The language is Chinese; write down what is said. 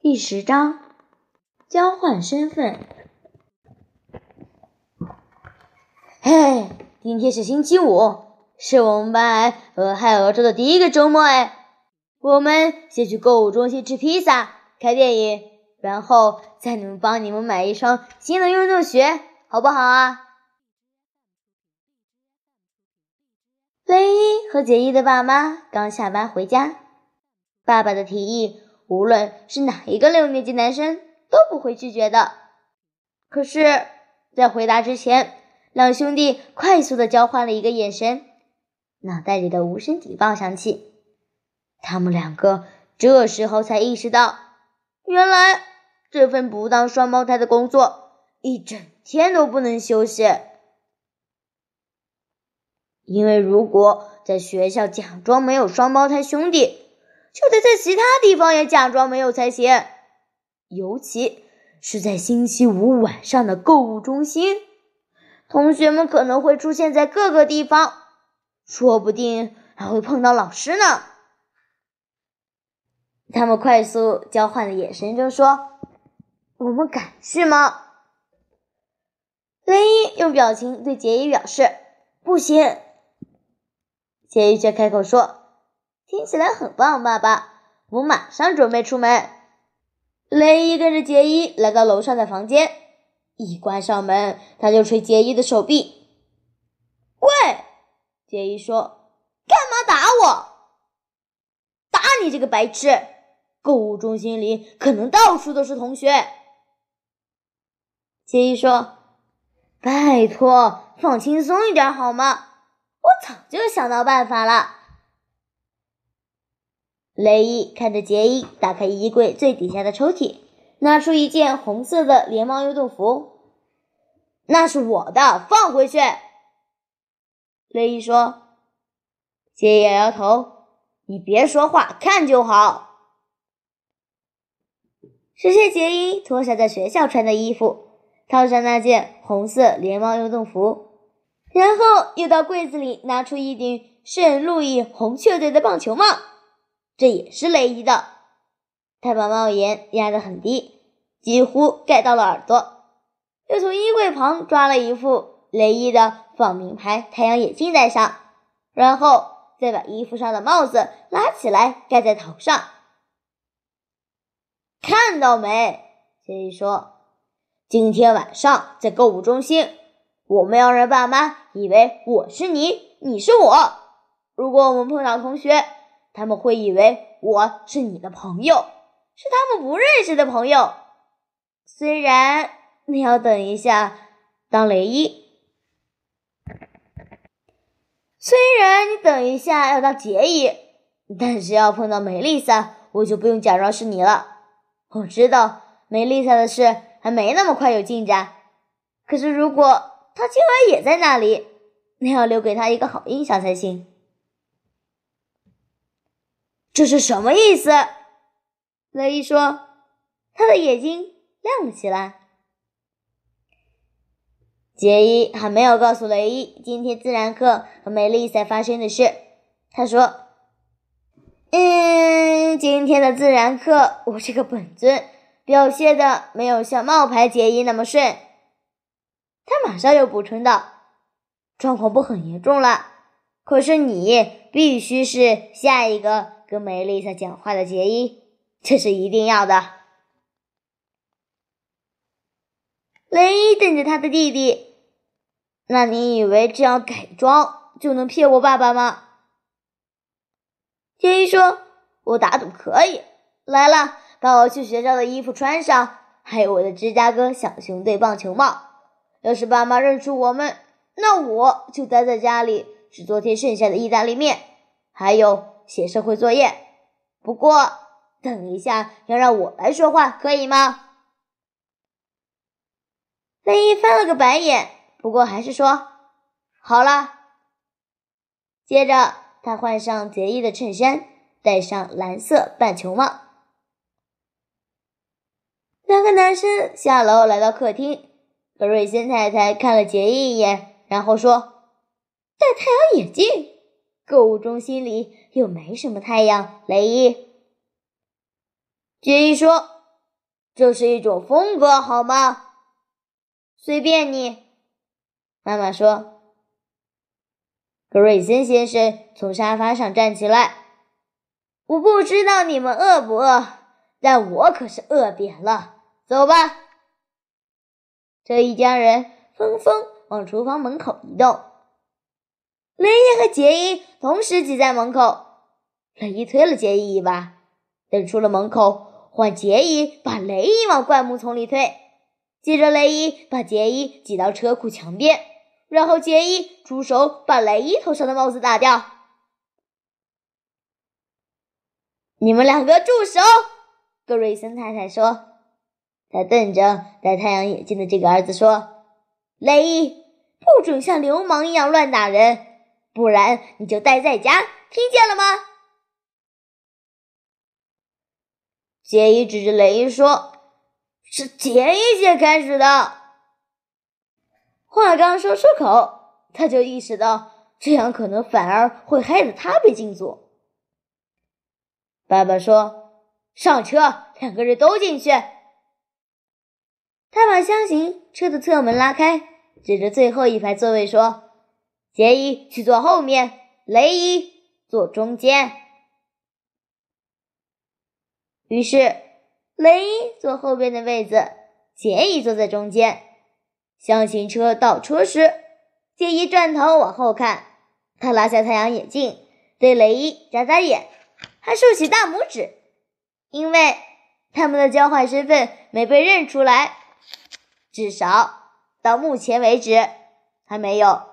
第十章交换身份。嘿，今天是星期五，是我们班俄亥俄州的第一个周末哎。我们先去购物中心吃披萨、看电影，然后再你们帮你们买一双新的运动鞋，好不好啊？雷伊和杰伊的爸妈刚下班回家，爸爸的提议。无论是哪一个六年级男生都不会拒绝的。可是，在回答之前，两兄弟快速的交换了一个眼神，脑袋里的无声警报响起。他们两个这时候才意识到，原来这份不当双胞胎的工作一整天都不能休息。因为如果在学校假装没有双胞胎兄弟，就得在其他地方也假装没有才行，尤其是在星期五晚上的购物中心，同学们可能会出现在各个地方，说不定还会碰到老师呢。他们快速交换了眼神，就说：“我们敢去吗？”雷伊用表情对杰伊表示：“不行。”杰伊却开口说。听起来很棒，爸爸，我马上准备出门。雷伊跟着杰伊来到楼上的房间，一关上门，他就捶杰伊的手臂。喂，杰伊说：“干嘛打我？打你这个白痴！购物中心里可能到处都是同学。”杰伊说：“拜托，放轻松一点好吗？我早就想到办法了。”雷伊看着杰伊打开衣柜最底下的抽屉，拿出一件红色的连帽运动服。那是我的，放回去。雷伊说。杰伊摇摇头：“你别说话，看就好。”只见杰伊脱下在学校穿的衣服，套上那件红色连帽运动服，然后又到柜子里拿出一顶圣路易红雀队的棒球帽。这也是雷伊的。他把帽檐压得很低，几乎盖到了耳朵，又从衣柜旁抓了一副雷伊的仿名牌太阳眼镜戴上，然后再把衣服上的帽子拉起来盖在头上。看到没？杰伊说：“今天晚上在购物中心，我们要让爸妈以为我是你，你是我。如果我们碰到同学，”他们会以为我是你的朋友，是他们不认识的朋友。虽然你要等一下当雷伊，虽然你等一下要当杰伊，但是要碰到梅丽莎，我就不用假装是你了。我知道梅丽莎的事还没那么快有进展，可是如果她今晚也在那里，你要留给她一个好印象才行。这是什么意思？雷伊说，他的眼睛亮了起来。杰伊还没有告诉雷伊今天自然课和梅丽赛发生的事。他说：“嗯，今天的自然课，我这个本尊表现的没有像冒牌杰伊那么顺。”他马上又补充道：“状况不很严重了，可是你必须是下一个。”跟梅丽莎讲话的杰伊，这是一定要的。雷伊瞪着他的弟弟：“那你以为这样改装就能骗我爸爸吗？”杰伊说：“我打赌可以。来了，把我去学校的衣服穿上，还有我的芝加哥小熊队棒球帽。要是爸妈认出我们，那我就待在家里吃昨天剩下的意大利面，还有。”写社会作业，不过等一下要让我来说话，可以吗？雷伊翻了个白眼，不过还是说好了。接着，他换上杰伊的衬衫，戴上蓝色半球帽。两个男生下楼来到客厅，格瑞森太太看了杰伊一眼，然后说：“戴太阳眼镜。”购物中心里又没什么太阳，雷伊。杰伊说：“这是一种风格，好吗？”随便你，妈妈说。格瑞森先生从沙发上站起来：“我不知道你们饿不饿，但我可是饿扁了。走吧。”这一家人纷纷往厨房门口移动。雷伊和杰伊同时挤在门口。雷伊推了杰伊一把，等出了门口，换杰伊把雷伊往灌木丛里推。接着，雷伊把杰伊挤到车库墙边，然后杰伊出手把雷伊头上的帽子打掉。你们两个住手！格瑞森太太说。他瞪着戴太阳眼镜的这个儿子说：“雷伊，不准像流氓一样乱打人，不然你就待在家，听见了吗？”杰伊指着雷伊说：“是杰伊先开始的。”话刚说出口，他就意识到这样可能反而会害得他被禁足。爸爸说：“上车，两个人都进去。”他把箱型车的侧门拉开，指着最后一排座位说：“杰伊去坐后面，雷伊坐中间。”于是，雷伊坐后边的位子，杰伊坐在中间。箱型车倒车时，杰伊转头往后看，他拉下太阳眼镜，对雷伊眨眨眼，还竖起大拇指，因为他们的交换身份没被认出来。至少到目前为止，还没有